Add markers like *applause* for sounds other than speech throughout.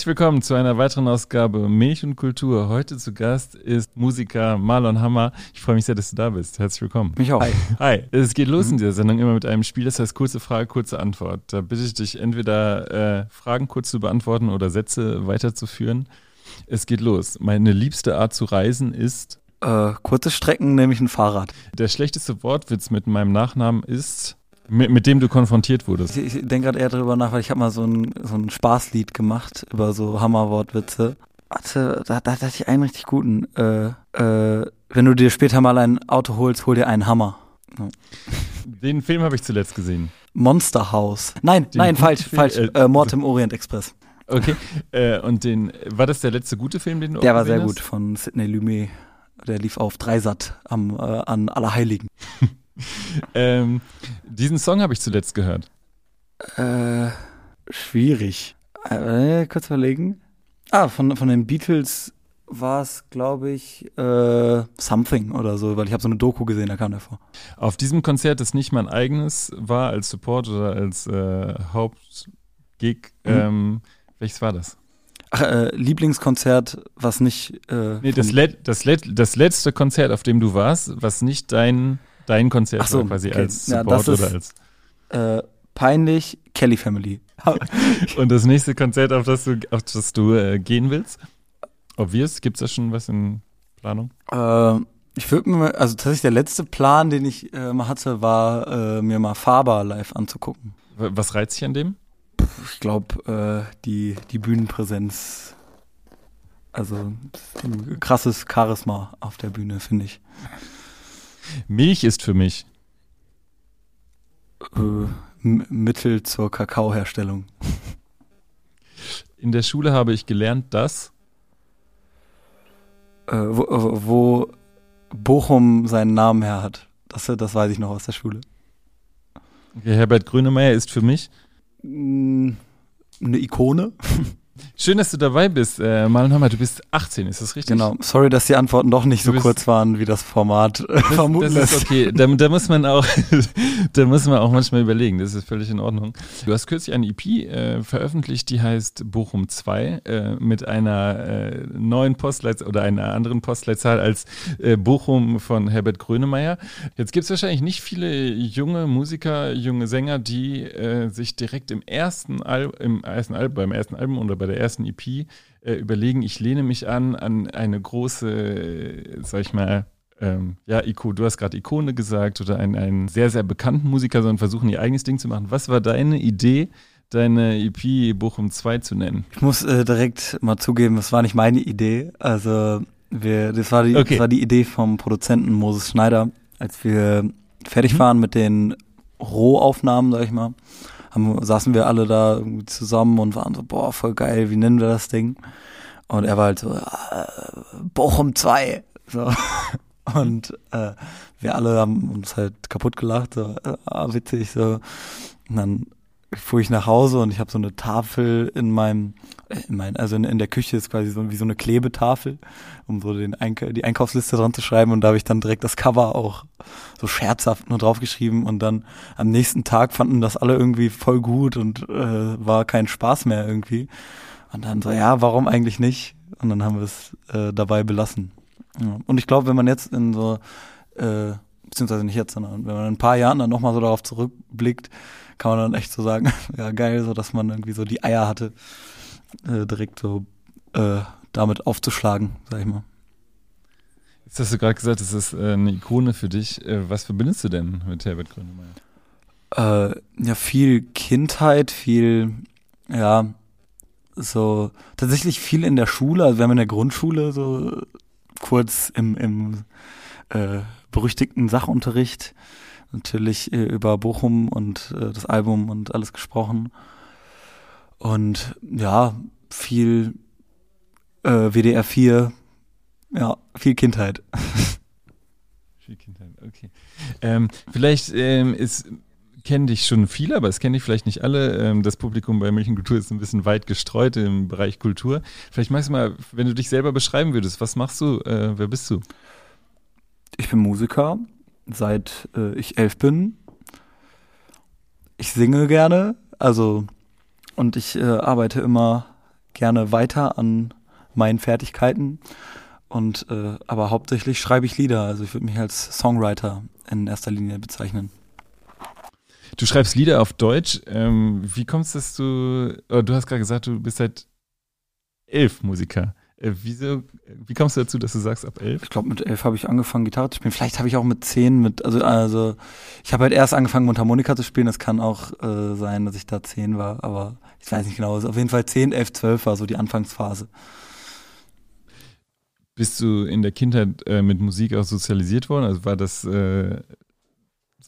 Herzlich willkommen zu einer weiteren Ausgabe Milch und Kultur. Heute zu Gast ist Musiker Marlon Hammer. Ich freue mich sehr, dass du da bist. Herzlich willkommen. Mich auch. Hi. Hi. Es geht los in dieser Sendung immer mit einem Spiel, das heißt kurze Frage, kurze Antwort. Da bitte ich dich entweder äh, Fragen kurz zu beantworten oder Sätze weiterzuführen. Es geht los. Meine liebste Art zu reisen ist. Äh, kurze Strecken nehme ich ein Fahrrad. Der schlechteste Wortwitz mit meinem Nachnamen ist. Mit, mit dem du konfrontiert wurdest. Ich, ich denke gerade eher darüber nach, weil ich habe mal so ein, so ein Spaßlied gemacht über so Hammerwortwitze. Warte, da, da, da hatte ich einen richtig guten. Äh, äh, wenn du dir später mal ein Auto holst, hol dir einen Hammer. Ja. Den Film habe ich zuletzt gesehen. Monster House. Nein, Den nein, falsch, Film, falsch. äh, Äh, Mord im Orient Express. Okay. äh, und den, war das der letzte gute Film, den du Der war sehr gesehen gut hast? von Sidney Lumet. Der lief auf Dreisat am, äh, an Allerheiligen. *laughs* *laughs* Ähm, diesen Song habe ich zuletzt gehört. Äh, schwierig. Äh, kurz überlegen. Ah, von, von den Beatles war es, glaube ich, äh, Something oder so, weil ich habe so eine Doku gesehen, da kam der vor. Auf diesem Konzert, das nicht mein eigenes war, als Support oder als äh, Hauptgig, Mhm. ähm, welches war das? Ach, äh, Lieblingskonzert, was nicht. Äh, Nee, das, Let das, Let das letzte Konzert, auf dem du warst, was nicht dein, dein Konzert so, quasi okay. als Ja, Support oder ist- als. äh, peinlich, Kelly Family. *laughs* Und das nächste Konzert, auf das du, auf das du äh, gehen willst? Obvious, gibt es da schon was in Planung? äh, ich würde mir, also tatsächlich der letzte Plan, den ich äh, mal hatte, war, äh, mir mal Faber live anzugucken. Was reizt dich an dem? Ich glaube, äh, die, die Bühnenpräsenz, also ein krasses Charisma auf der Bühne, finde ich. Milch ist für mich. Äh, Mittel zur Kakaoherstellung. In der Schule habe ich gelernt, dass. Äh, wo, wo Bochum seinen Namen her hat. Das, das weiß ich noch aus der Schule. Okay, Herbert Grönemeyer ist für mich. Eine Ikone? *laughs* Schön, dass du dabei bist. Äh, Marlon Hammer, du bist 18, ist das richtig? Genau. Sorry, dass die Antworten doch nicht so kurz waren, wie das Format äh, Das, vermuten das ist okay. Da, da muss man auch, *laughs* da muss man auch manchmal überlegen. Das ist völlig in Ordnung. Du hast kürzlich eine EP äh, veröffentlicht, die heißt Bochum 2 äh, mit einer äh, neuen Postleitzahl oder einer anderen Postleitzahl als äh, Bochum von Herbert Grönemeyer. Jetzt gibt es wahrscheinlich nicht viele junge Musiker, junge Sänger, die äh, sich direkt im ersten, Al im ersten Album, beim ersten Album oder bei der ersten EP äh, überlegen, ich lehne mich an an eine große, äh, sag ich mal, ähm, ja, Iko, du hast gerade Ikone gesagt oder einen, einen sehr, sehr bekannten Musiker, sondern versuchen ihr eigenes Ding zu machen. Was war deine Idee, deine EP Bochum 2 zu nennen? Ich muss äh, direkt mal zugeben, das war nicht meine Idee. Also wir, das, war die, Okay. das war die Idee vom Produzenten Moses Schneider, als wir fertig waren mit den Rohaufnahmen, sag ich mal. Haben, saßen wir alle da irgendwie zusammen und waren so, boah, voll geil, wie nennen wir das Ding? Und er war halt so, äh, Bochum 2. So. *laughs* Und äh, wir alle haben uns halt kaputt gelacht, so, äh, witzig, so. Und dann fuhr ich nach Hause und ich habe so eine Tafel in meinem, in mein, also in, in der Küche ist quasi so wie so eine Klebetafel, um so den Eink die Einkaufsliste dran zu schreiben und da habe ich dann direkt das Cover auch so scherzhaft nur draufgeschrieben und dann am nächsten Tag fanden das alle irgendwie voll gut und äh, war kein Spaß mehr irgendwie. Und dann so, ja, warum eigentlich nicht? Und dann haben wir es äh, dabei belassen. Ja. Und ich glaube, wenn man jetzt in so, äh, beziehungsweise nicht jetzt, sondern wenn man in ein paar Jahren dann nochmal so darauf zurückblickt, kann man dann echt so sagen, *laughs* ja geil, so dass man irgendwie so die Eier hatte, äh, direkt so äh, damit aufzuschlagen, sag ich mal. Jetzt hast du gerade gesagt, das ist äh, eine Ikone für dich. Äh, was verbindest du denn mit Herbert Grönemeyer? Äh, ja, viel Kindheit, viel, ja, so tatsächlich viel in der Schule. Also wir haben in der Grundschule so kurz im, im äh, berüchtigten Sachunterricht natürlich äh, über Bochum und äh, das Album und alles gesprochen. Und ja, viel äh, WDR 4, ja, viel Kindheit. *laughs* Viel Kindheit, okay. Ähm, vielleicht ähm, ist kennen dich schon viele, aber es kennen dich vielleicht nicht alle. Ähm, das Publikum bei München Kultur ist ein bisschen weit gestreut im Bereich Kultur. Vielleicht magst du mal, wenn du dich selber beschreiben würdest, was machst du? Äh, wer bist du? Ich bin Musiker, seit äh, ich elf bin. Ich singe gerne, also und ich äh, arbeite immer gerne weiter an meinen Fertigkeiten. Und äh, aber hauptsächlich schreibe ich Lieder. Also ich würde mich als Songwriter in erster Linie bezeichnen. Du schreibst Lieder auf Deutsch. Ähm, wie kommst du, dass du, du hast gerade gesagt, du bist seit elf Musiker. Äh, wieso, wie kommst du dazu, dass du sagst, ab elf? Ich glaube, mit elf habe ich angefangen, Gitarre zu spielen. Vielleicht habe ich auch mit zehn mit, also, also ich habe halt erst angefangen, Mundharmonika zu spielen. Es kann auch äh, sein, dass ich da zehn war, aber ich weiß nicht genau. Also auf jeden Fall zehn, elf, zwölf war so die Anfangsphase. Bist du in der Kindheit äh, mit Musik auch sozialisiert worden? Also war das äh,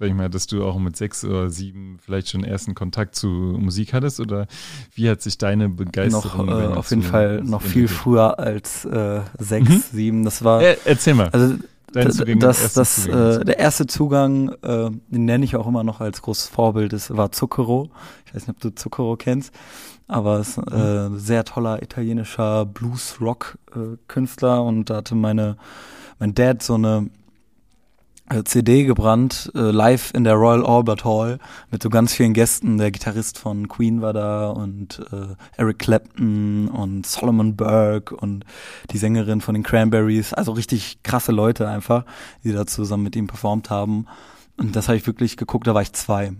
sag ich mal, dass du auch mit sechs oder sieben vielleicht schon ersten Kontakt zu Musik hattest oder wie hat sich deine Begeisterung noch, äh, auf jeden Fall noch viel früher als äh, sechs, mhm. sieben. Das war. Äh, erzähl mal. Also das, das, äh, der erste Zugang, äh, den nenne ich auch immer noch als großes Vorbild, das war Zucchero. Ich weiß nicht, ob du Zucchero kennst, aber es ist äh, mhm. sehr toller italienischer Blues-Rock-Künstler äh, und da hatte meine mein Dad so eine äh, CD gebrannt, äh, live in der Royal Albert Hall mit so ganz vielen Gästen. Der Gitarrist von Queen war da und äh, Eric Clapton und Solomon Burke und die Sängerin von den Cranberries. Also richtig krasse Leute einfach, die da zusammen mit ihm performt haben. Und das habe ich wirklich geguckt, da war ich zwei.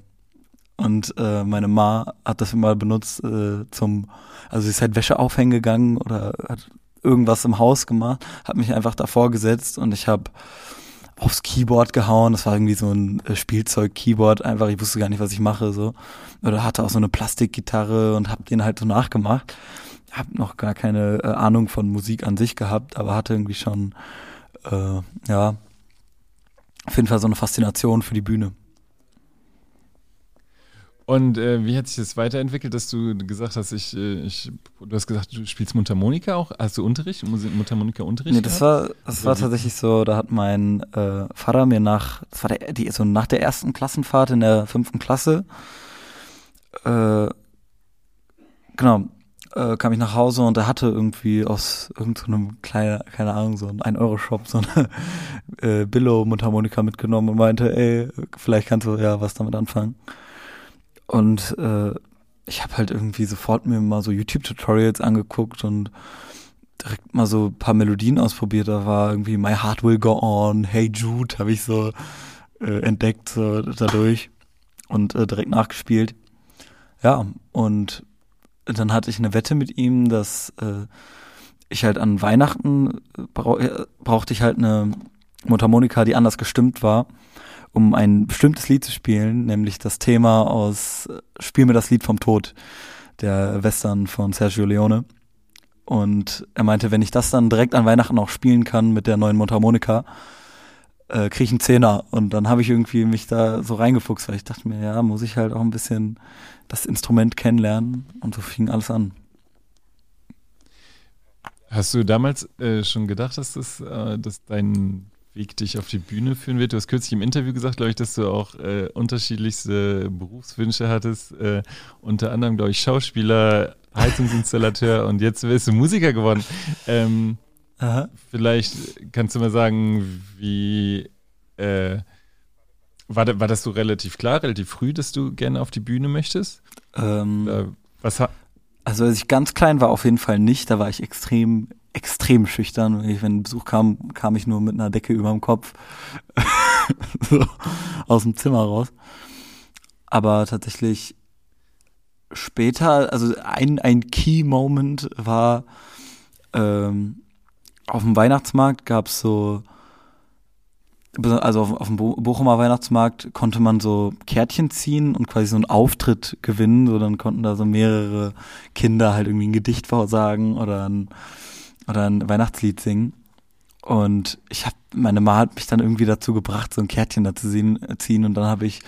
Und äh, meine Ma hat das immer benutzt äh, zum, also sie ist halt Wäsche aufhängen gegangen oder hat irgendwas im Haus gemacht, hat mich einfach davor gesetzt und ich habe aufs Keyboard gehauen. Das war irgendwie so ein äh, Spielzeug-Keyboard. Einfach, ich wusste gar nicht, was ich mache. so Oder hatte auch so eine Plastikgitarre und habe den halt so nachgemacht. Hab noch gar keine äh, Ahnung von Musik an sich gehabt, aber hatte irgendwie schon, äh, ja, auf jeden Fall so eine Faszination für die Bühne. Und äh, wie hat sich das weiterentwickelt, dass du gesagt hast, ich, äh, ich, du hast gesagt, du spielst Mundharmonika auch? Hast du Unterricht, Mundharmonika-Unterricht? Nee, das war, das war tatsächlich so, da hat mein äh, Vater mir nach, das war der, die, so nach der ersten Klassenfahrt in der fünften Klasse, äh, genau, äh, kam ich nach Hause und er hatte irgendwie aus irgendeinem so kleinen, keine Ahnung, so ein 1-Euro-Shop so eine äh, Billo-Mundharmonika mitgenommen und meinte, ey, vielleicht kannst du ja was damit anfangen. Und äh, ich habe halt irgendwie sofort mir mal so YouTube-Tutorials angeguckt und direkt mal so ein paar Melodien ausprobiert. Da war irgendwie My Heart Will Go On, Hey Jude habe ich so äh, entdeckt so dadurch und äh, direkt nachgespielt. Ja, und dann hatte ich eine Wette mit ihm, dass äh, ich halt an Weihnachten brauch, äh, brauchte ich halt eine Mundharmonika, die anders gestimmt war um ein bestimmtes Lied zu spielen, nämlich das Thema aus Spiel mir das Lied vom Tod, der Western von Sergio Leone. Und er meinte, wenn ich das dann direkt an Weihnachten auch spielen kann mit der neuen Mundharmonika, äh, kriege ich einen Zehner. Und dann habe ich irgendwie mich da so reingefuchst, weil ich dachte mir, ja, muss ich halt auch ein bisschen das Instrument kennenlernen. Und so fing alles an. Hast du damals äh, schon gedacht, dass das äh, dass dein Weg dich auf die Bühne führen wird. Du hast kürzlich im Interview gesagt, glaube ich, dass du auch äh, unterschiedlichste Berufswünsche hattest. Äh, unter anderem, glaube ich, Schauspieler, Heizungsinstallateur und jetzt bist du Musiker geworden. Ähm, vielleicht kannst du mal sagen, wie äh, war, war das so relativ klar, relativ früh, dass du gerne auf die Bühne möchtest? Ähm, was also als ich ganz klein war, auf jeden Fall nicht. Da war ich extrem extrem schüchtern. Wenn Besuch kam, kam ich nur mit einer Decke über dem Kopf *laughs* so, aus dem Zimmer raus. Aber tatsächlich später, also ein, ein Key-Moment war, ähm, auf dem Weihnachtsmarkt gab es so, also auf, auf dem Bochumer Weihnachtsmarkt konnte man so Kärtchen ziehen und quasi so einen Auftritt gewinnen. So dann konnten da so mehrere Kinder halt irgendwie ein Gedicht vorsagen oder ein oder ein Weihnachtslied singen. Und ich habe, meine Ma hat mich dann irgendwie dazu gebracht, so ein Kärtchen da zu ziehen. Und dann habe ich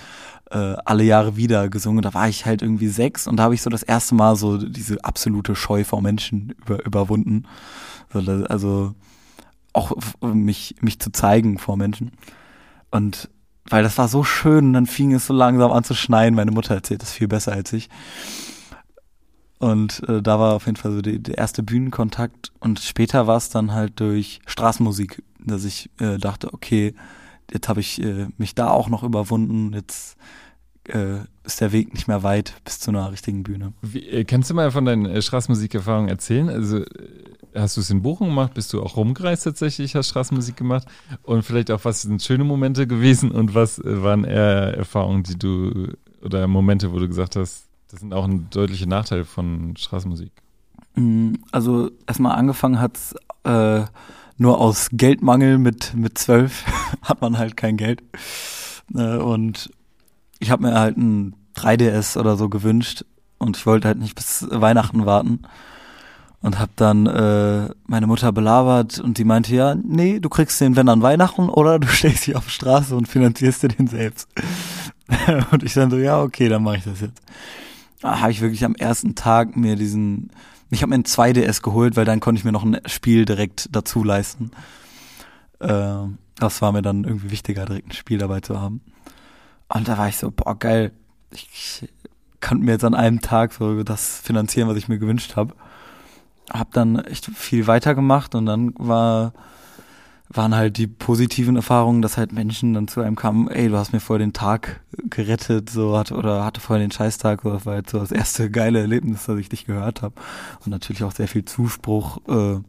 äh, alle Jahre wieder gesungen. Da war ich halt irgendwie sechs und da habe ich so das erste Mal so diese absolute Scheu vor Menschen über, überwunden. So, also auch mich, mich zu zeigen vor Menschen. Und weil das war so schön, dann fing es so langsam an zu schneien. Meine Mutter erzählt das viel besser als ich. Und äh, da war auf jeden Fall so die, der erste Bühnenkontakt. Und später war es dann halt durch Straßenmusik, dass ich äh, dachte, okay, jetzt habe ich äh, mich da auch noch überwunden. Jetzt äh, ist der Weg nicht mehr weit bis zu einer richtigen Bühne. Wie, äh, kannst du mal von deinen äh, Straßenmusikerfahrungen erzählen? Also hast du es in Bochum gemacht? Bist du auch rumgereist tatsächlich, hast Straßenmusik gemacht? Und vielleicht auch, was sind schöne Momente gewesen und was waren eher Erfahrungen, die du oder Momente, wo du gesagt hast, das sind auch ein deutlicher Nachteil von Straßenmusik? Mm, also erstmal angefangen hat äh, nur aus Geldmangel mit mit zwölf *laughs* hat man halt kein Geld äh, und ich habe mir halt ein 3DS oder so gewünscht und ich wollte halt nicht bis Weihnachten warten und habe dann äh, meine Mutter belabert und die meinte ja, nee, du kriegst den wenn an Weihnachten oder du *laughs* stehst hier auf der Straße und finanzierst dir den selbst. *laughs* und ich dann so, ja, okay, dann mache ich das jetzt. Habe ich wirklich am ersten Tag mir diesen, ich habe mir ein 2DS geholt, weil dann konnte ich mir noch ein Spiel direkt dazu leisten. Äh, das war mir dann irgendwie wichtiger, direkt ein Spiel dabei zu haben. Und da war ich so, boah, geil. Ich kann mir jetzt an einem Tag so das finanzieren, was ich mir gewünscht habe. Hab dann echt viel weitergemacht und dann war waren halt die positiven Erfahrungen, dass halt Menschen dann zu einem kamen, ey, du hast mir voll den Tag gerettet, so hat oder hatte voll den Scheißtag, so das war halt so das erste *laughs* geile Erlebnis, dass ich dich gehört habe und natürlich auch sehr viel Zuspruch, äh,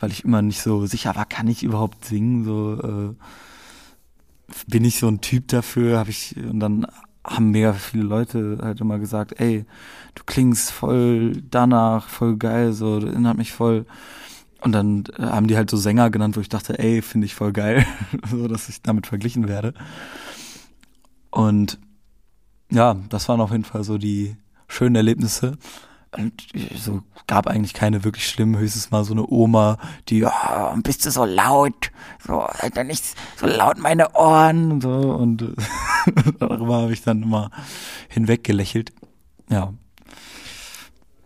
weil ich immer nicht so sicher war, kann ich überhaupt singen, so äh, bin ich so ein Typ dafür, habe ich und dann haben mega viele Leute halt immer gesagt, ey, du klingst voll danach, voll geil, so, das erinnert mich voll. Und dann äh, haben die halt so Sänger genannt, wo ich dachte, ey, finde ich voll geil, *laughs* so dass ich damit verglichen werde. Und ja, das waren auf jeden Fall so die schönen Erlebnisse. Und so gab eigentlich keine wirklich schlimmen, höchstens mal so eine Oma, die, oh, bist du so laut, so, halt dann nicht so laut meine Ohren und so. Und *laughs* darüber habe ich dann immer hinweggelächelt. Ja.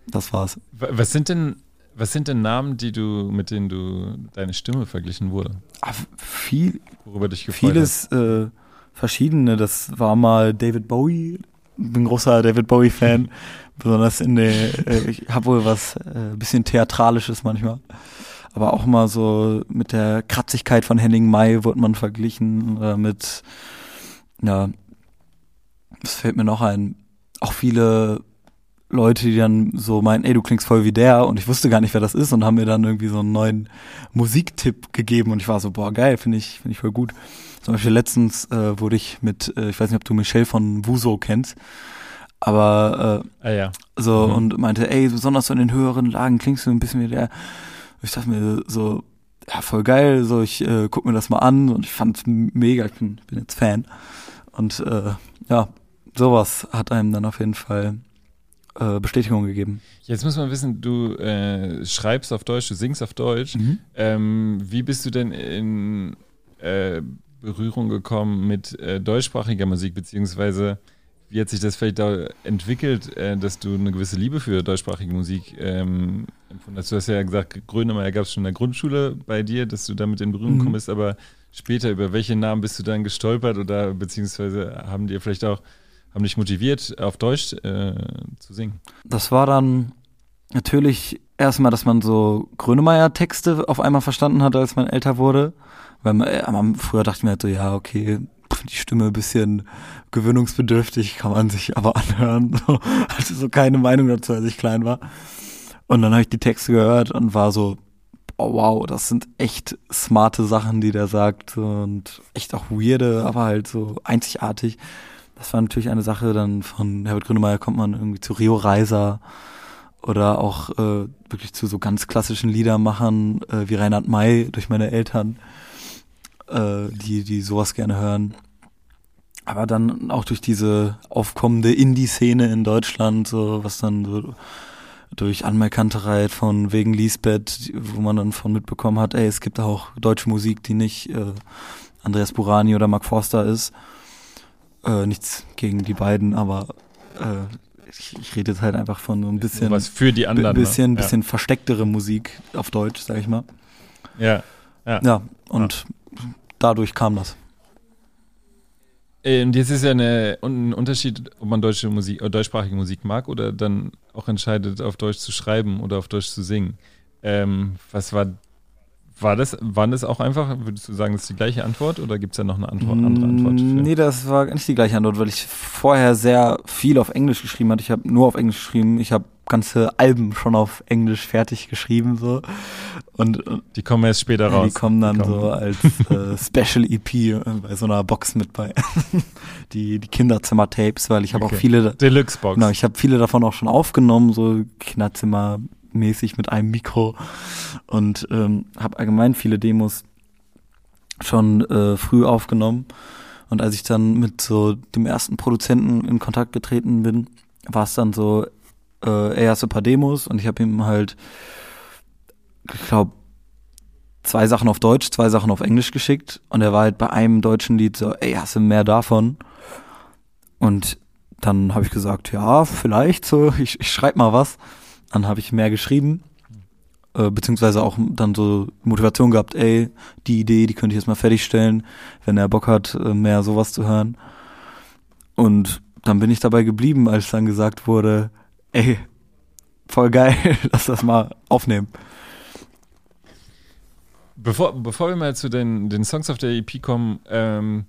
Das war's. Was sind denn, was sind denn Namen, die du, mit denen du deine Stimme verglichen wurde? Ach, viel, Worüber dich gefreut vieles äh, verschiedene. Das war mal David Bowie, bin großer David Bowie-Fan. *laughs* Besonders in der, äh, ich habe wohl was äh, bisschen Theatralisches manchmal. Aber auch mal so mit der Kratzigkeit von Henning May wurde man verglichen, äh, mit, ja, was fällt mir noch ein? Auch viele Leute, die dann so meinen, ey, du klingst voll wie der und ich wusste gar nicht, wer das ist und haben mir dann irgendwie so einen neuen Musiktipp gegeben und ich war so, boah, geil, finde ich, finde ich voll gut. Zum Beispiel letztens äh, wurde ich mit, äh, ich weiß nicht, ob du Michelle von Wuso kennst, aber äh, ah, ja. so mhm. und meinte, ey, besonders so in den höheren Lagen klingst du ein bisschen wie der. Ich dachte mir so, ja, voll geil, so ich äh, guck mir das mal an und ich fand's mega, ich bin, bin jetzt Fan. Und äh, ja, sowas hat einem dann auf jeden Fall äh, Bestätigung gegeben. Jetzt muss man wissen, du äh, schreibst auf Deutsch, du singst auf Deutsch. Mhm. Ähm, wie bist du denn in äh, Berührung gekommen mit äh, deutschsprachiger Musik, beziehungsweise wie hat sich das vielleicht da entwickelt, äh, dass du eine gewisse Liebe für deutschsprachige Musik ähm, empfunden hast? Du hast ja gesagt, Grönemeyer gab es schon in der Grundschule bei dir, dass du damit in Berührung mhm. gekommen bist, aber später, über welche Namen bist du dann gestolpert oder beziehungsweise haben dir vielleicht auch, haben dich motiviert, auf Deutsch äh, zu singen? Das war dann natürlich erstmal, dass man so Grönemeyer-Texte auf einmal verstanden hat, als man älter wurde. Weil man, äh, früher dachte ich mir halt so, ja, okay, die Stimme ein bisschen gewöhnungsbedürftig, kann man sich aber *laughs* anhören. So, hatte so keine Meinung dazu, als ich klein war. Und dann habe ich die Texte gehört und war so, oh wow, das sind echt smarte Sachen, die der sagt und echt auch weirde, aber halt so einzigartig. Das war natürlich eine Sache, dann von Herbert Grönemeyer kommt man irgendwie zu Rio Reiser oder auch äh, wirklich zu so ganz klassischen Liedermachern äh, wie Reinhard May durch meine Eltern äh, die, die sowas gerne hören. Aber dann auch durch diese aufkommende Indie-Szene in Deutschland, so was dann so durch Anmerkanterei von wegen Lisbeth, wo man dann von mitbekommen hat, ey, es gibt auch deutsche Musik, die nicht äh, Andreas Burani oder Mark Forster ist. Äh, nichts gegen die beiden, aber äh, ich, ich rede jetzt halt einfach von so ein bisschen was für die anderen, ne? bisschen, ne? bisschen verstecktere Musik auf Deutsch, sag ich mal. Ja, ja. Ja, und ja. dadurch kam das. Und jetzt ist ja eine, ein Unterschied, ob man deutsche Musik, oder deutschsprachige Musik mag oder dann auch entscheidet, auf Deutsch zu schreiben oder auf Deutsch zu singen. Ähm, was war War das, waren das auch einfach, würdest du sagen, das ist die gleiche Antwort oder gibt es da noch eine Antwort, andere Antwort? Für? Nee, das war nicht die gleiche Antwort, weil ich vorher sehr viel auf Englisch geschrieben hatte. Ich habe nur auf Englisch geschrieben. Ich habe ganze Alben schon auf Englisch fertig geschrieben so und die kommen erst später raus. Die kommen dann die kommen. so als äh, Special EP äh, bei so einer Box mit bei *laughs* die die Kinderzimmer Tapes, weil ich habe okay. auch viele Deluxe Box. Genau, ich habe viele davon auch schon aufgenommen, so Kinderzimmer mäßig mit einem Mikro und ähm, habe allgemein viele Demos schon äh, früh aufgenommen. Und als ich dann mit so dem ersten Produzenten in Kontakt getreten bin, war es dann so, äh, er hatte ein paar Demos und ich habe ihm halt, ich glaube, zwei Sachen auf Deutsch, zwei Sachen auf Englisch geschickt und er war halt bei einem deutschen Lied so, ey, hast du mehr davon? Und dann habe ich gesagt, ja, vielleicht so, ich, ich schreib mal was. Dann habe ich mehr geschrieben, äh, beziehungsweise auch dann so Motivation gehabt, ey, die Idee, die könnte ich jetzt mal fertigstellen, wenn er Bock hat, äh, mehr sowas zu hören. Und dann bin ich dabei geblieben, als dann gesagt wurde, ey, voll geil, *laughs* lass das mal aufnehmen. Bevor, bevor wir mal zu den, den Songs auf der EP kommen, ähm,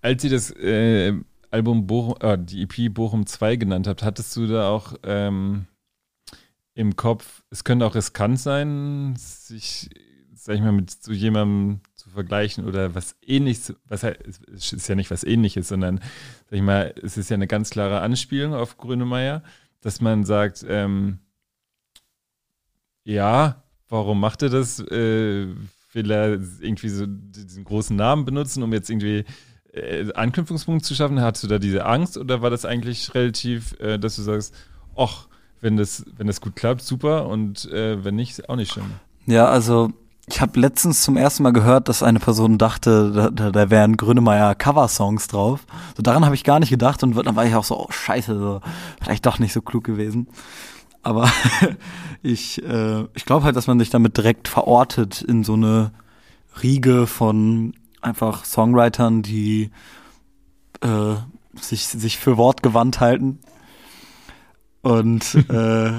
als ihr das äh, Album Bochum, äh, die EP Bochum 2 genannt habt, hattest du da auch ähm, im Kopf, es könnte auch riskant sein, sich, sag ich mal, mit so jemandem zu vergleichen oder was ähnliches, was es ist ja nicht was ähnliches, sondern, sag ich mal, es ist ja eine ganz klare Anspielung auf Grönemeyer, dass man sagt, ähm, ja, warum macht er das? Äh, will er irgendwie so diesen großen Namen benutzen, um jetzt irgendwie äh, Anknüpfungspunkte zu schaffen? Hattest du da diese Angst oder war das eigentlich relativ, äh, dass du sagst, ach, wenn das, wenn das gut klappt, super und äh, wenn nicht, auch nicht schlimm. Ja, also ich habe letztens zum ersten Mal gehört, dass eine Person dachte, da, da, da wären Grönemeyer Cover-Songs drauf. So daran habe ich gar nicht gedacht und dann war ich auch so, oh scheiße, so, vielleicht doch nicht so klug gewesen. Aber *laughs* ich, äh, ich glaube halt, dass man sich damit direkt verortet in so eine Riege von einfach Songwritern, die äh, sich, sich für wortgewandt halten und *laughs* äh,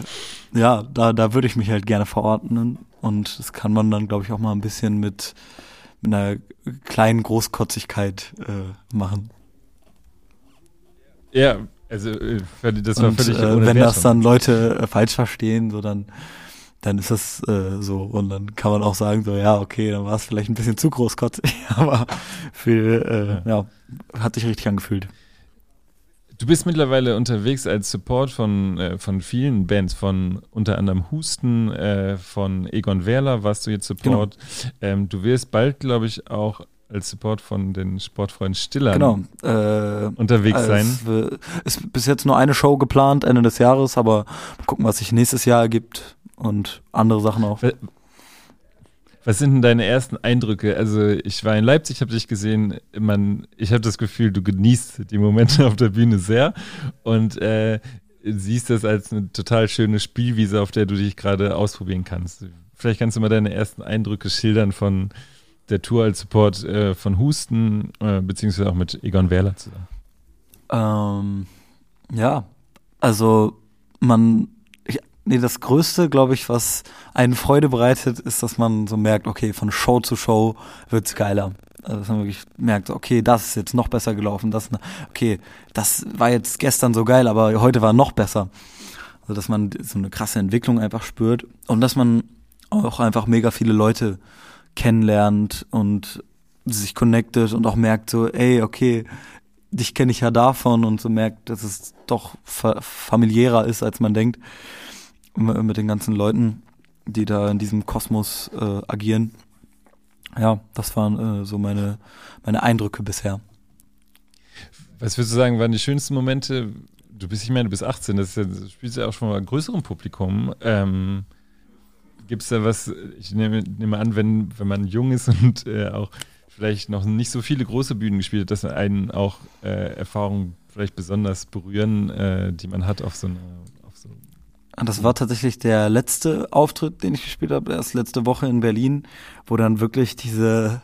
ja, da, da würde ich mich halt gerne verordnen. Und das kann man dann, glaube ich, auch mal ein bisschen mit, mit einer kleinen Großkotzigkeit äh, machen. Ja, also äh, das war und, völlig äh, Wenn das dann Leute äh, falsch verstehen, so dann dann ist das äh, so und dann kann man auch sagen so ja okay dann war es vielleicht ein bisschen zu großkotzig *laughs* aber für äh, ja. ja hat sich richtig angefühlt Du bist mittlerweile unterwegs als Support von, äh, von vielen Bands, von unter anderem Husten, äh, von Egon Werler warst du jetzt Support. Genau. Ähm, du wirst bald, glaube ich, auch als Support von den Sportfreunden Stiller genau. äh, unterwegs sein. Es ist bis jetzt nur eine Show geplant, Ende des Jahres, aber mal gucken, was sich nächstes Jahr ergibt und andere Sachen auch. Was sind denn deine ersten Eindrücke? Also ich war in Leipzig, habe dich gesehen. Man, ich habe das Gefühl, du genießt die Momente auf der Bühne sehr und äh, siehst das als eine total schöne Spielwiese, auf der du dich gerade ausprobieren kannst. Vielleicht kannst du mal deine ersten Eindrücke schildern von der Tour als Support äh, von Husten, äh, beziehungsweise auch mit Egon Werler zusammen. Ähm, ja, also man Nee, das Größte, glaube ich, was einen Freude bereitet, ist, dass man so merkt, okay, von Show zu Show wird's geiler. Also, dass man wirklich merkt, okay, das ist jetzt noch besser gelaufen, das, okay, das war jetzt gestern so geil, aber heute war noch besser. Also, dass man so eine krasse Entwicklung einfach spürt und dass man auch einfach mega viele Leute kennenlernt und sich connectet und auch merkt so, ey, okay, dich kenne ich ja davon und so merkt, dass es doch familiärer ist, als man denkt mit den ganzen Leuten, die da in diesem Kosmos äh, agieren. Ja, das waren äh, so meine, meine Eindrücke bisher. Was würdest du sagen, waren die schönsten Momente? Du bist, ich meine, du bist 18, das, ja, das spielst ja auch schon mal größerem Publikum. Ähm, Gibt es da was, ich nehme, nehme an, wenn, wenn man jung ist und äh, auch vielleicht noch nicht so viele große Bühnen gespielt hat, dass einen auch äh, Erfahrungen vielleicht besonders berühren, äh, die man hat auf so einer das war tatsächlich der letzte Auftritt, den ich gespielt habe, erst letzte Woche in Berlin, wo dann wirklich diese,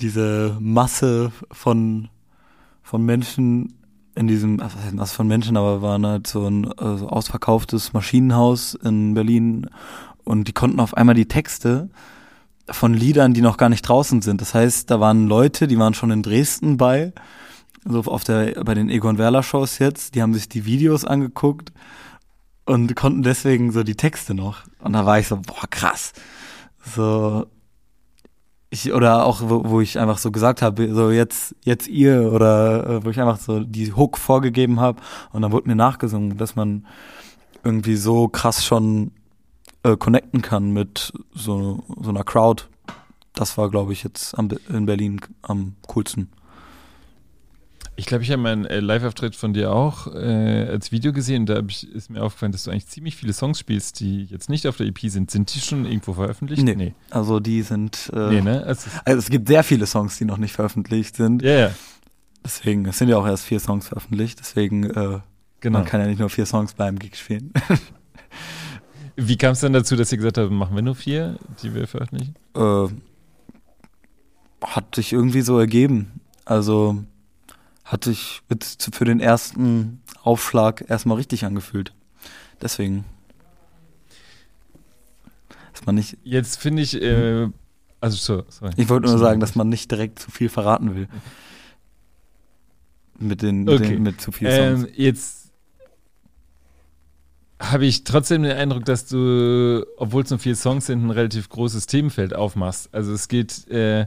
diese Masse von, von Menschen in diesem, was heißt Masse von Menschen, aber waren halt so ein also ausverkauftes Maschinenhaus in Berlin und die konnten auf einmal die Texte von Liedern, die noch gar nicht draußen sind. Das heißt, da waren Leute, die waren schon in Dresden bei, so auf der, bei den Egon Werler Shows jetzt, die haben sich die Videos angeguckt und konnten deswegen so die Texte noch. Und da war ich so, boah, krass. So, ich, oder auch, wo, wo ich einfach so gesagt habe, so jetzt, jetzt ihr, oder äh, wo ich einfach so die Hook vorgegeben habe und dann wurde mir nachgesungen, dass man irgendwie so krass schon äh, connecten kann mit so, so einer Crowd. Das war, glaube ich, jetzt am, in Berlin am coolsten. Ich glaube, ich habe meinen äh, Live-Auftritt von dir auch äh, als Video gesehen. Da ich, ist mir aufgefallen, dass du eigentlich ziemlich viele Songs spielst, die jetzt nicht auf der EP sind. Sind die schon irgendwo veröffentlicht? Nee. nee. Also die sind. Äh, nee, ne? Also, also, es gibt sehr viele Songs, die noch nicht veröffentlicht sind. Ja, ja. Deswegen, es sind ja auch erst vier Songs veröffentlicht. Deswegen, äh, genau. man kann ja nicht nur vier Songs beim Gig spielen. *laughs* Wie kam es denn dazu, dass ihr gesagt habt, machen wir nur vier, die wir veröffentlichen? Äh, hat sich irgendwie so ergeben. Also hat sich für den ersten Aufschlag erstmal richtig angefühlt. Deswegen. Dass man nicht. Jetzt finde ich, äh, also so, sorry. Ich wollte nur sagen, dass man nicht direkt zu viel verraten will. Mit den, okay. den mit zu viel Songs. Ähm, jetzt habe ich trotzdem den Eindruck, dass du, obwohl es nur vier Songs sind, ein relativ großes Themenfeld aufmachst. Also es geht äh,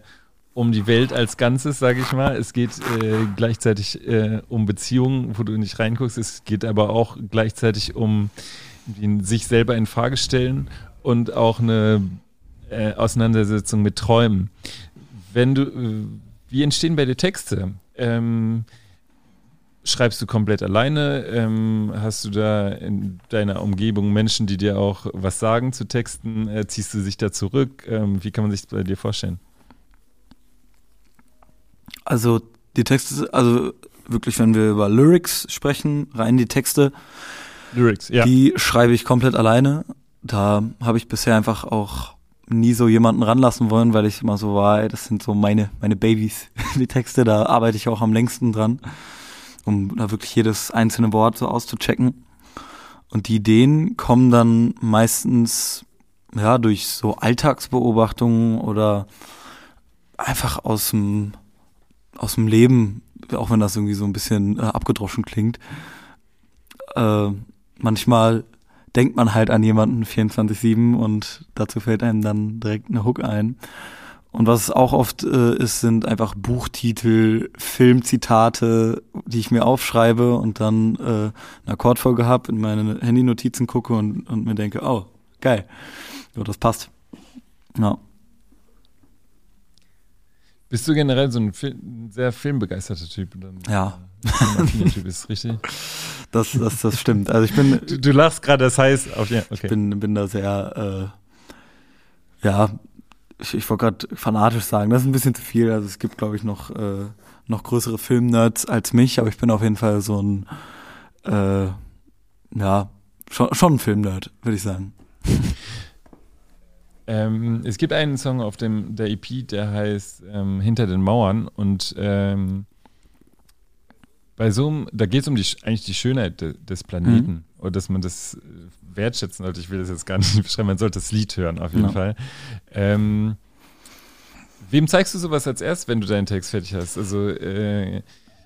um die Welt als Ganzes, sage ich mal. Es geht äh, gleichzeitig äh, um Beziehungen, wo du nicht reinguckst. Es geht aber auch gleichzeitig um sich selber in Frage stellen und auch eine äh, Auseinandersetzung mit Träumen. Wenn du, äh, wie entstehen bei dir Texte? Ähm, schreibst du komplett alleine? Ähm, hast du da in deiner Umgebung Menschen, die dir auch was sagen zu Texten? Äh, ziehst du dich da zurück? Ähm, wie kann man sich das bei dir vorstellen? Also die Texte, also wirklich, wenn wir über Lyrics sprechen, rein die Texte, Lyrics, ja. die schreibe ich komplett alleine. Da habe ich bisher einfach auch nie so jemanden ranlassen wollen, weil ich immer so war, ey, das sind so meine, meine Babys, *laughs* die Texte, da arbeite ich auch am längsten dran, um da wirklich jedes einzelne Wort so auszuchecken. Und die Ideen kommen dann meistens ja durch so Alltagsbeobachtungen oder einfach aus dem aus dem Leben, auch wenn das irgendwie so ein bisschen äh, abgedroschen klingt, äh, manchmal denkt man halt an jemanden 24-7 und dazu fällt einem dann direkt eine Hook ein. Und was auch oft äh, ist, sind einfach Buchtitel, Filmzitate, die ich mir aufschreibe und dann äh, eine Akkordfolge habe, in meine Handynotizen gucke und, und mir denke, oh, geil. So, das passt. Ja. Bist du generell so ein, Film, sehr filmbegeisterter Typ? Dann, ja. Äh, typ ist richtig. *laughs* Das, das, das stimmt. Also ich bin. *laughs* Du, du lachst gerade, das heißt, auf, ja, okay. ich bin, bin da sehr, äh, ja, ich, ich wollte gerade fanatisch sagen, das ist ein bisschen zu viel. Also es gibt, glaube ich, noch, äh, noch größere Filmnerds als mich, aber ich bin auf jeden Fall so ein, äh, ja, schon, schon ein Filmnerd, würde ich sagen. *laughs* Ähm, es gibt einen Song auf dem der EP, der heißt ähm, Hinter den Mauern und ähm, bei so einem, da geht es um die, eigentlich die Schönheit de, des Planeten mhm. und dass man das äh, wertschätzen sollte. Ich will das jetzt gar nicht *laughs* beschreiben, man sollte das Lied hören auf jeden ja. Fall. Ähm, wem zeigst du sowas als erst, wenn du deinen Text fertig hast? Also äh,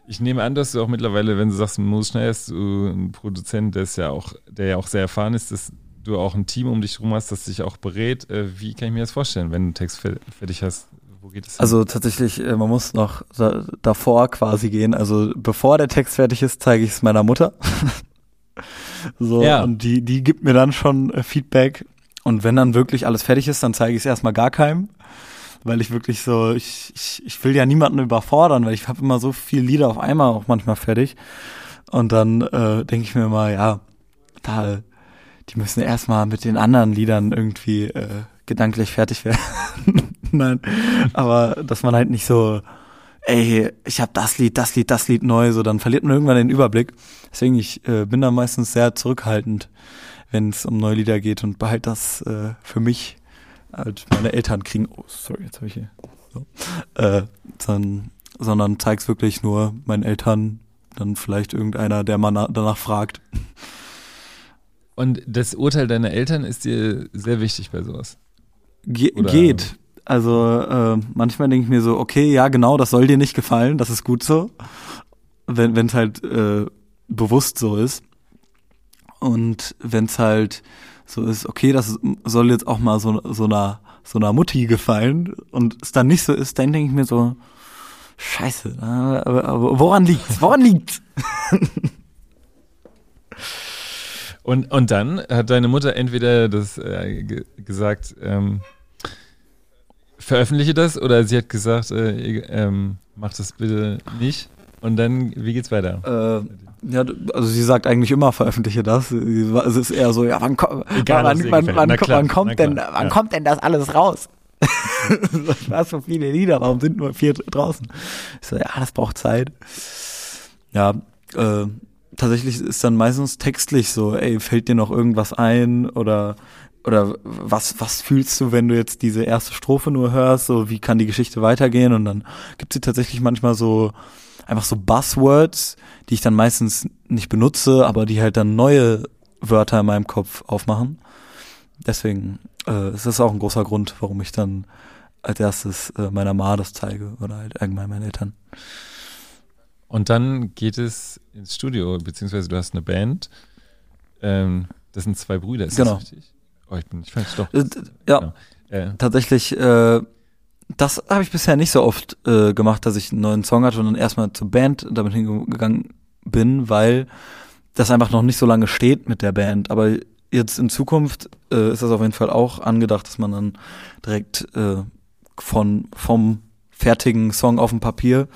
ich nehme an, dass du auch mittlerweile, wenn du sagst, Moos Schneider ist du ein Produzent, der ist ja auch, der ja auch sehr erfahren ist, dass du auch ein Team um dich herum hast, das dich auch berät. Äh, wie kann ich mir das vorstellen, wenn du einen Text fertig hast? Wo geht es hin? Also tatsächlich, äh, man muss noch da, davor quasi gehen. Also bevor der Text fertig ist, zeige ich es meiner Mutter. *laughs* so, ja. und die, die gibt mir dann schon äh, Feedback. Und wenn dann wirklich alles fertig ist, dann zeige ich es erstmal gar keinem. Weil ich wirklich so, ich, ich, ich will ja niemanden überfordern, weil ich habe immer so viele Lieder auf einmal auch manchmal fertig. Und dann äh, denke ich mir mal, ja, da die müssen erstmal mit den anderen Liedern irgendwie äh, gedanklich fertig werden. *laughs* Nein, aber dass man halt nicht so, ey, ich habe das Lied, das Lied, das Lied neu, so dann verliert man irgendwann den Überblick. Deswegen ich äh, bin da meistens sehr zurückhaltend, wenn es um neue Lieder geht und behalte das äh, für mich. Halt meine Eltern kriegen, oh sorry, jetzt habe ich hier, so, äh, dann, sondern zeig's wirklich nur meinen Eltern, dann vielleicht irgendeiner, der mal danach fragt. Und das Urteil deiner Eltern ist dir sehr wichtig bei sowas? Ge Oder? Geht. Also äh, manchmal denke ich mir so, okay, ja genau, das soll dir nicht gefallen, das ist gut so, wenn es halt äh, bewusst so ist. Und wenn es halt so ist, okay, das soll jetzt auch mal so, so einer so einer Mutti gefallen und es dann nicht so ist, dann denke ich mir so, scheiße, aber, aber woran liegt's? Woran liegt's? *laughs* und, und dann hat deine Mutter entweder das äh, gesagt, ähm, veröffentliche das oder sie hat gesagt, äh, ähm, mach das bitte nicht. Und dann, wie geht's weiter? Äh, ja, also sie sagt eigentlich immer, veröffentliche das. Es ist eher so, ja, wann, Egal, wann, wann, wann, klar, wann kommt denn, wann ja. kommt denn das alles raus? *laughs* Was so viele Lieder, warum sind nur vier draußen? Ich so, ja, das braucht Zeit. Ja, äh, tatsächlich ist dann meistens textlich so, ey, fällt dir noch irgendwas ein oder oder was, was fühlst du, wenn du jetzt diese erste Strophe nur hörst? So, wie kann die Geschichte weitergehen? Und dann gibt sie tatsächlich manchmal so einfach so Buzzwords, die ich dann meistens nicht benutze, aber die halt dann neue Wörter in meinem Kopf aufmachen. Deswegen äh, ist das auch ein großer Grund, warum ich dann als erstes äh, meiner Ma das zeige oder halt allgemein meinen Eltern. Und dann geht es ins Studio, beziehungsweise du hast eine Band. Ähm, das sind zwei Brüder, ist Genau. das richtig? Oh, ich bin, ich fand's doch. Äh, ja. Genau. Äh, Tatsächlich, äh, das habe ich bisher nicht so oft äh, gemacht, dass ich einen neuen Song hatte und dann erstmal zur Band damit hingegangen bin, weil das einfach noch nicht so lange steht mit der Band. Aber jetzt in Zukunft äh, ist das auf jeden Fall auch angedacht, dass man dann direkt äh, von vom fertigen Song auf dem Papier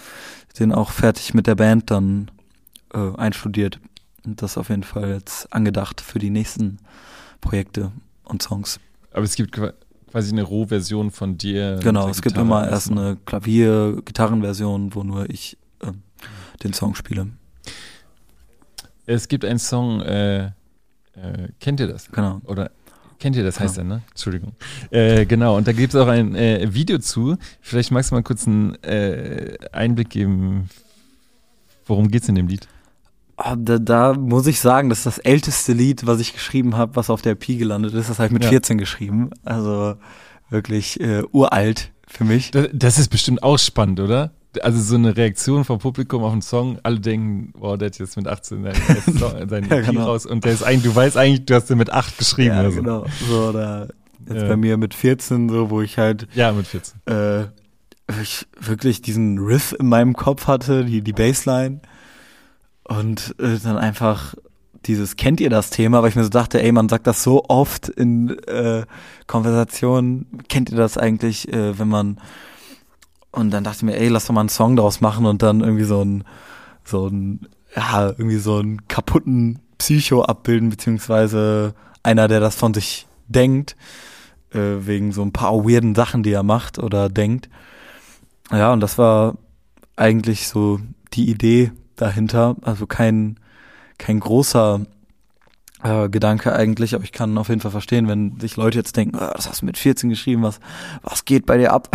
den auch fertig mit der Band dann äh, einstudiert. Und das auf jeden Fall jetzt angedacht für die nächsten Projekte und Songs. aber es gibt qua- quasi eine Rohversion von dir. Genau, es gibt immer erst eine Klavier-Gitarrenversion, wo nur ich ähm, den Song spiele. Es gibt einen Song, äh, äh, kennt ihr das? Genau. Oder kennt ihr das, heißt Ja. ne? Entschuldigung. Äh, genau, und da gibt es auch ein äh, Video zu. Vielleicht magst du mal kurz einen äh, Einblick geben. Worum geht's in dem Lied? Ah, Da, da muss ich sagen, das ist das älteste Lied, was ich geschrieben habe, was auf der Pi gelandet ist. Das habe ich mit Ja. 14 geschrieben. Also wirklich äh, uralt für mich. Das, das ist bestimmt auch spannend, oder? Also so eine Reaktion vom Publikum auf einen Song, alle denken, wow, der hat jetzt mit 18 seinen, *laughs* Song- seinen Ja, EP genau. raus und der ist eigentlich, du weißt eigentlich, du hast den mit 8 geschrieben Ja, oder so. genau. So, oder jetzt Ja. bei mir mit 14, so, wo ich halt Ja, mit 14. äh, ich wirklich diesen Riff in meinem Kopf hatte, die, die Bassline. Und äh, dann einfach dieses, kennt ihr das Thema? Weil ich mir so dachte, ey, man sagt das so oft in äh, Konversationen. Kennt ihr das eigentlich, äh, wenn man und dann dachte ich mir, ey, lass doch mal einen Song daraus machen und dann irgendwie so ein, so ein, ja, irgendwie so einen kaputten Psycho abbilden, beziehungsweise einer, der das von sich denkt, äh, wegen so ein paar weirden Sachen, die er macht oder denkt. Ja, und das war eigentlich so die Idee dahinter. Also kein, kein großer äh, Gedanke eigentlich, aber ich kann auf jeden Fall verstehen, wenn sich Leute jetzt denken, ah, das hast du mit 14 geschrieben, was, was geht bei dir ab?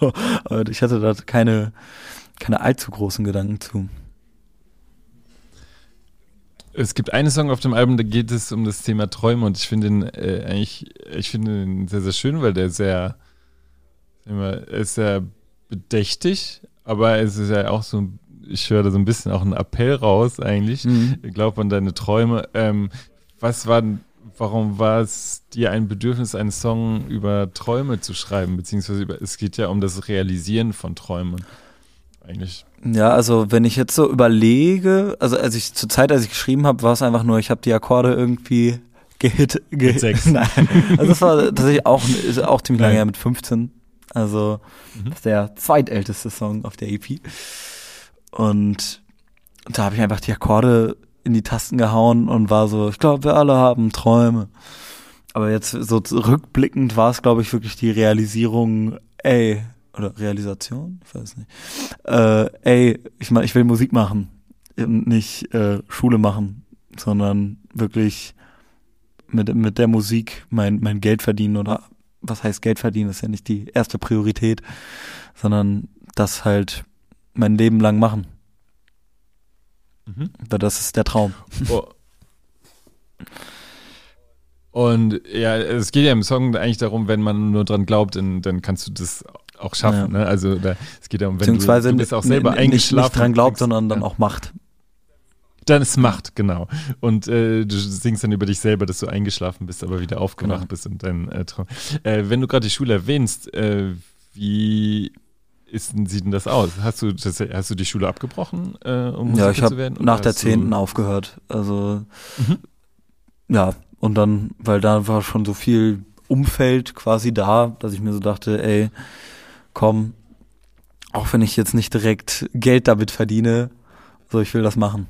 *laughs* ich hatte da keine, keine allzu großen Gedanken zu. Es gibt einen Song auf dem Album, da geht es um das Thema Träume und ich finde ihn äh, eigentlich, ich finde ihn sehr, sehr schön, weil der sehr, immer, er ist sehr bedächtig, aber es ist ja auch so, ich höre da so ein bisschen auch einen Appell raus eigentlich. Glaub an deine Träume. Ähm, was war, denn- warum war es dir ein Bedürfnis, einen Song über Träume zu schreiben, beziehungsweise über, es geht ja um das Realisieren von Träumen. Eigentlich. Ja, also wenn ich jetzt so überlege, also als ich zur Zeit, als ich geschrieben habe, war es einfach nur, ich habe die Akkorde irgendwie gehit, gehit. sechs. *laughs* Nein, also das war tatsächlich auch, ist auch ziemlich lange Nein. her mit 15. Also Mhm. das ist der zweitälteste Song auf der EP. Und da habe ich einfach die Akkorde in die Tasten gehauen und war so, ich glaube, wir alle haben Träume. Aber jetzt so rückblickend war es, glaube ich, wirklich die Realisierung, ey, oder Realisation? Ich weiß nicht. Äh, ey, ich meine, ich will Musik machen. Nicht äh, Schule machen, sondern wirklich mit, mit der Musik mein, mein Geld verdienen oder was heißt Geld verdienen, ist ja nicht die erste Priorität, sondern das halt mein Leben lang machen. Mhm. Weil das ist der Traum. Oh. Und ja, es geht ja im Song eigentlich darum, wenn man nur dran glaubt, dann, kannst du das auch schaffen. Ja. Ne? Also da, es geht darum, wenn du, du bist auch selber eingeschlafen. Nicht, nicht dran glaubt, sondern dann ja. auch macht. Dann ist Macht, genau. Und äh, du singst dann über dich selber, dass du eingeschlafen bist, aber wieder aufgewacht genau. bist und dann äh, äh, Wenn du gerade die Schule erwähnst, äh, wie ist, sieht denn das aus? Hast du, das, hast du die Schule abgebrochen, äh, um Musiker ja, ich habe nach der zehnten aufgehört. Also mhm. ja, und dann, weil da war schon so viel Umfeld quasi da, dass ich mir so dachte, ey, komm, auch wenn ich jetzt nicht direkt Geld damit verdiene, so ich will das machen.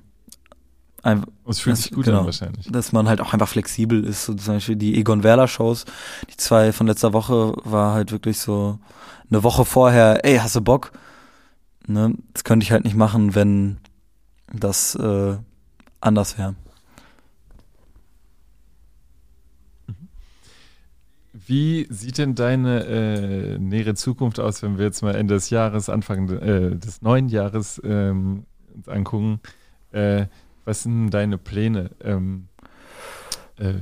Ein, es fühlt sich gut genau, an wahrscheinlich. Dass man halt auch einfach flexibel ist. So zum Beispiel die Egon Werler Shows, die zwei von letzter Woche war halt wirklich so eine Woche vorher, ey, hast du Bock? Ne? Das könnte ich halt nicht machen, wenn das äh, anders wäre. Wie sieht denn deine äh, nähere Zukunft aus, wenn wir jetzt mal Ende des Jahres, Anfang äh, des neuen Jahres ähm, uns angucken? Was sind deine Pläne? Ähm, äh,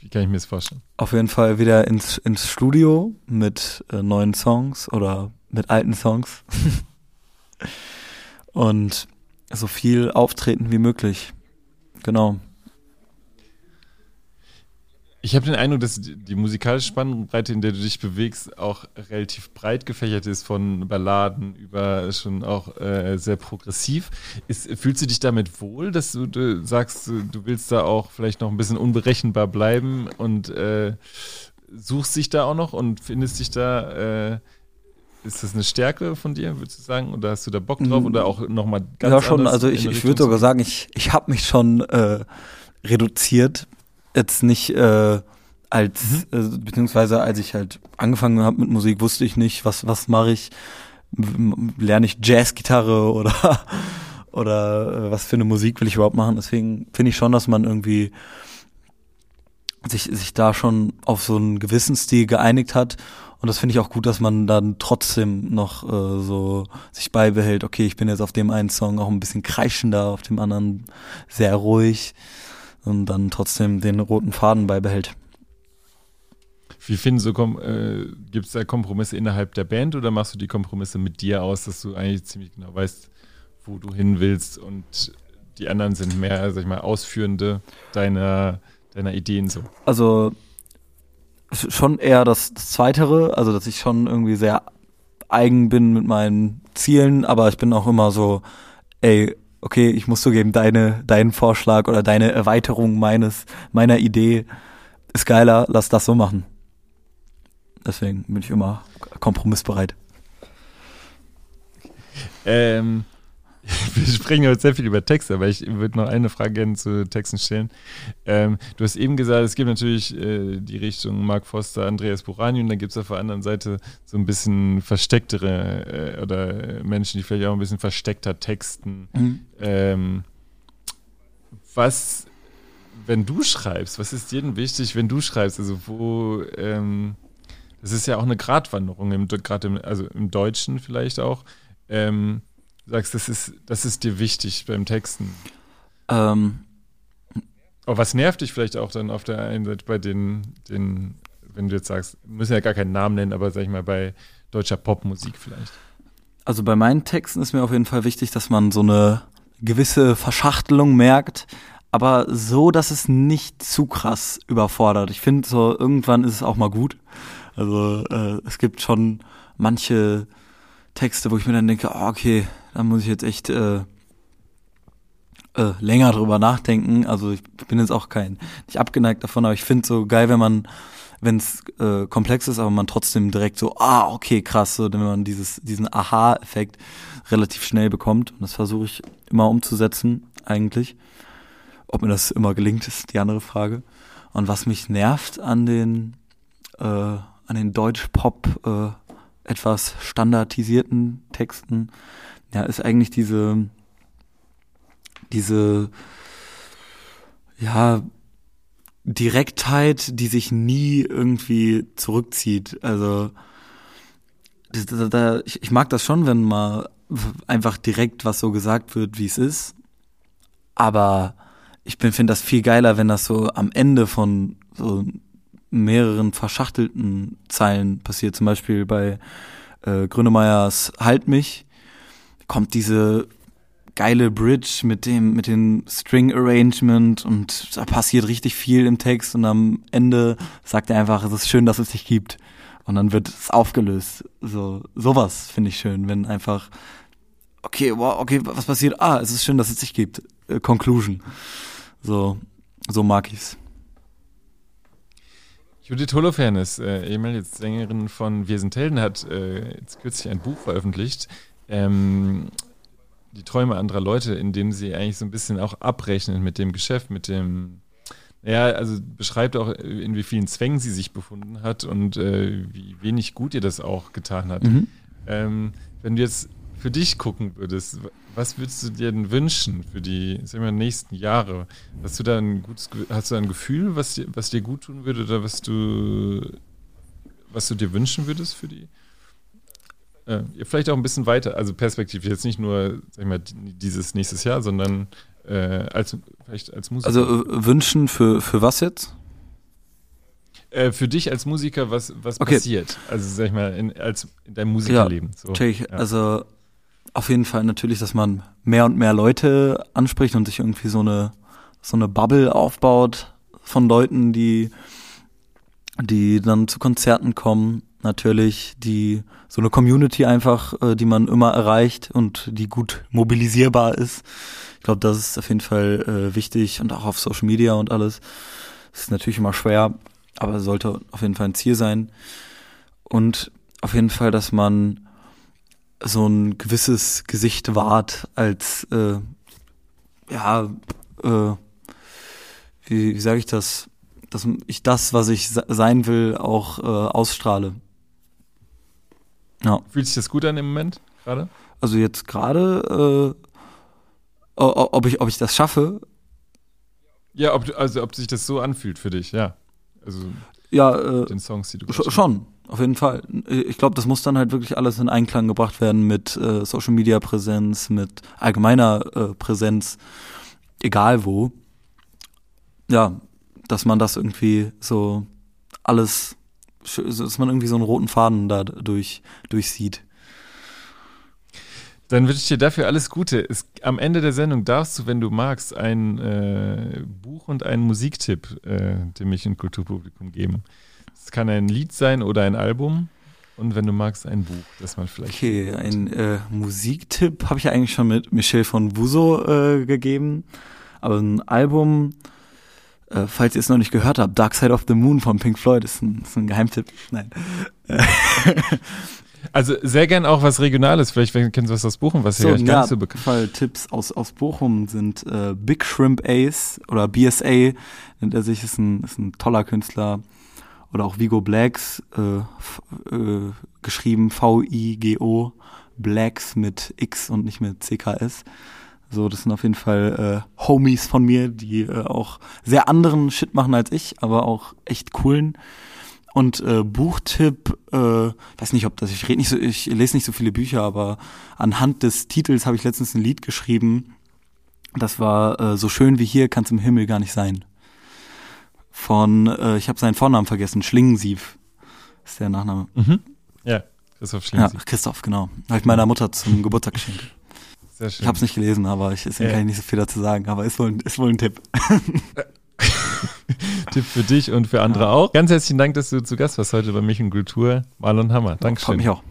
wie kann ich mir das vorstellen? Auf jeden Fall wieder ins, ins Studio mit äh, neuen Songs oder mit alten Songs. *laughs* Und so viel auftreten wie möglich. Genau. Ich habe den Eindruck, dass die musikalische Spannbreite, in der du dich bewegst, auch relativ breit gefächert ist, von Balladen über schon auch äh, sehr progressiv. Ist, fühlst du dich damit wohl, dass du, du, sagst, du willst da auch vielleicht noch ein bisschen unberechenbar bleiben und äh, suchst dich da auch noch und findest dich da, äh, ist das eine Stärke von dir, würdest du sagen? Oder hast du da Bock drauf? Oder auch nochmal ganz Ja, schon. Also ich, ich würde sogar sagen, ich, ich habe mich schon äh, reduziert jetzt nicht äh, als, mhm. äh, beziehungsweise als ich halt angefangen habe mit Musik, wusste ich nicht, was, was mache ich, lerne ich Jazzgitarre *laughs* oder, oder äh, was für eine Musik will ich überhaupt machen. Deswegen finde ich schon, dass man irgendwie sich, sich da schon auf so einen gewissen Stil geeinigt hat. Und das finde ich auch gut, dass man dann trotzdem noch äh, so sich beibehält, okay, ich bin jetzt auf dem einen Song auch ein bisschen kreischender, auf dem anderen sehr ruhig und dann trotzdem den roten Faden beibehält. Wie finden so, äh, gibt es da Kompromisse innerhalb der Band oder machst du die Kompromisse mit dir aus, dass du eigentlich ziemlich genau weißt, wo du hin willst und die anderen sind mehr, sag ich mal, Ausführende deiner, deiner Ideen so? Also schon eher das, das Zweitere, also dass ich schon irgendwie sehr eigen bin mit meinen Zielen, aber ich bin auch immer so, ey, okay, ich muss zugeben, deine, dein Vorschlag oder deine Erweiterung meines, meiner Idee ist geiler, lass das so machen. Deswegen bin ich immer kompromissbereit. Ähm, *laughs* wir sprechen heute sehr viel über Texte, aber ich würde noch eine Frage gerne zu Texten stellen. Ähm, du hast eben gesagt, es gibt natürlich äh, die Richtung Mark Foster, Andreas Burani und dann gibt es auf der anderen Seite so ein bisschen verstecktere äh, oder Menschen, die vielleicht auch ein bisschen versteckter texten. Mhm. Ähm, was, wenn du schreibst, was ist dir denn wichtig, wenn du schreibst? Also wo, ähm, das ist ja auch eine Gratwanderung, gerade also im Deutschen vielleicht auch. Ähm, sagst, das ist, das ist dir wichtig beim Texten? Ähm. Aber was nervt dich vielleicht auch dann auf der einen Seite bei den, den wenn du jetzt sagst, müssen ja gar keinen Namen nennen, aber sag ich mal bei deutscher Popmusik vielleicht? Also bei meinen Texten ist mir auf jeden Fall wichtig, dass man so eine gewisse Verschachtelung merkt, aber so, dass es nicht zu krass überfordert. Ich finde so, irgendwann ist es auch mal gut. Also äh, es gibt schon manche Texte, wo ich mir dann denke, oh, okay, da muss ich jetzt echt äh, äh, länger drüber nachdenken. Also ich bin jetzt auch kein nicht abgeneigt davon, aber ich finde so geil, wenn man, wenn es äh, komplex ist, aber man trotzdem direkt so, ah, okay, krass, so, wenn man dieses, diesen Aha-Effekt relativ schnell bekommt. Und das versuche ich immer umzusetzen, eigentlich. Ob mir das immer gelingt, ist die andere Frage. Und was mich nervt an den, äh, an den Deutsch-Pop, äh, etwas standardisierten Texten, ja, ist eigentlich diese, diese, ja, Direktheit, die sich nie irgendwie zurückzieht. Also, da, da, ich, ich mag das schon, wenn mal einfach direkt was so gesagt wird, wie es ist. Aber ich finde das viel geiler, wenn das so am Ende von so mehreren verschachtelten Zeilen passiert. Zum Beispiel bei äh, Grönemeyers Halt mich kommt diese geile Bridge mit dem mit dem String Arrangement und da passiert richtig viel im Text und am Ende sagt er einfach, es ist schön, dass es dich gibt und dann wird es aufgelöst. So sowas finde ich schön, wenn einfach okay, wow, okay, was passiert? Ah, es ist schön, dass es dich gibt. Äh, Conclusion. So so mag ich's. Judith Holofernes, äh, ehemalige Sängerin von Wir sind Helden, hat äh, jetzt kürzlich ein Buch veröffentlicht. Ähm, die Träume anderer Leute, in dem sie eigentlich so ein bisschen auch abrechnen mit dem Geschäft, mit dem, ja, also beschreibt auch, in wie vielen Zwängen sie sich befunden hat und äh, wie wenig gut ihr das auch getan hat. Mhm. Ähm, wenn du jetzt für dich gucken würdest, was würdest du dir denn wünschen für die sagen wir, nächsten Jahre? Hast du da ein gutes, hast du ein Gefühl, was dir, was dir gut tun würde oder was du, was du dir wünschen würdest für die? Äh, vielleicht auch ein bisschen weiter, also perspektivisch, jetzt nicht nur sag ich mal, dieses nächstes Jahr, sondern äh, als, vielleicht als Musiker. Also äh, wünschen für, für was jetzt? Äh, für dich als Musiker, was, was okay. passiert? Also sag ich mal, in, als in deinem Musikerleben. Ja, so. ja. Also auf jeden Fall natürlich, dass man mehr und mehr Leute anspricht und sich irgendwie so eine, so eine Bubble aufbaut von Leuten, die, die dann zu Konzerten kommen natürlich die so eine Community einfach, äh, die man immer erreicht und die gut mobilisierbar ist. Ich glaube, das ist auf jeden Fall äh, wichtig und auch auf Social Media und alles. Das ist natürlich immer schwer, aber sollte auf jeden Fall ein Ziel sein. Und auf jeden Fall, dass man so ein gewisses Gesicht wahrt als äh, ja äh, wie, wie sage ich das, dass ich das, was ich sein will, auch äh, ausstrahle. Ja. Fühlt sich das gut an im Moment gerade? Also jetzt gerade, äh, ob ich, ob ich das schaffe. Ja, ob, also ob sich das so anfühlt für dich, ja. Also ja, äh, den Songs, die du sch schon, auf jeden Fall. Ich glaube, das muss dann halt wirklich alles in Einklang gebracht werden mit äh, Social Media Präsenz, mit allgemeiner äh, Präsenz, egal wo. Ja, dass man das irgendwie so alles dass man irgendwie so einen roten Faden da durch, durchsieht. Dann wünsche ich dir dafür alles Gute. Es, am Ende der Sendung darfst du, wenn du magst, ein äh, Buch und einen Musiktipp äh, dem Mich- und Kulturpublikum geben. Es kann ein Lied sein oder ein Album. Und wenn du magst, ein Buch, das man vielleicht. Okay, ein äh, Musiktipp habe ich ja eigentlich schon mit Michel von Wuso äh, gegeben. Aber ein Album äh, falls ihr es noch nicht gehört habt, Dark Side of the Moon von Pink Floyd ist ein, ist ein Geheimtipp. Nein. *laughs* Also sehr gern auch was Regionales. Vielleicht kennst du was aus Bochum, was so, hier ja, nicht so bekannt Fall Tipps aus, aus Bochum sind äh, Big Shrimp Ace oder BSA, nennt er sich, ist ein, ist ein toller Künstler. Oder auch Vigo Blacks, äh, äh, geschrieben V-I-G-O, Blacks mit X und nicht mit CKS. So, das sind auf jeden Fall äh, Homies von mir, die äh, auch sehr anderen Shit machen als ich, aber auch echt coolen. Und äh, Buchtipp, äh, weiß nicht, ob das, ich rede nicht so, ich lese nicht so viele Bücher, aber anhand des Titels habe ich letztens ein Lied geschrieben. Das war äh, so schön wie hier kann es im Himmel gar nicht sein. Von, äh, ich habe seinen Vornamen vergessen, Schlingensief ist der Nachname. Mhm. Ja, Christoph Schlingensief. Ja, Christoph, genau. Habe ich meiner Mutter zum Geburtstag geschenkt. Sehr schön. Ich habe es nicht gelesen, aber ich, deswegen äh. kann ich nicht so viel dazu sagen. Aber ist wohl, ist wohl ein Tipp. *laughs* Tipp für dich und für andere ja. auch. Ganz herzlichen Dank, dass du zu Gast warst heute bei Mich und Kultur. Marlon Hammer. Dankeschön. Freut mich auch.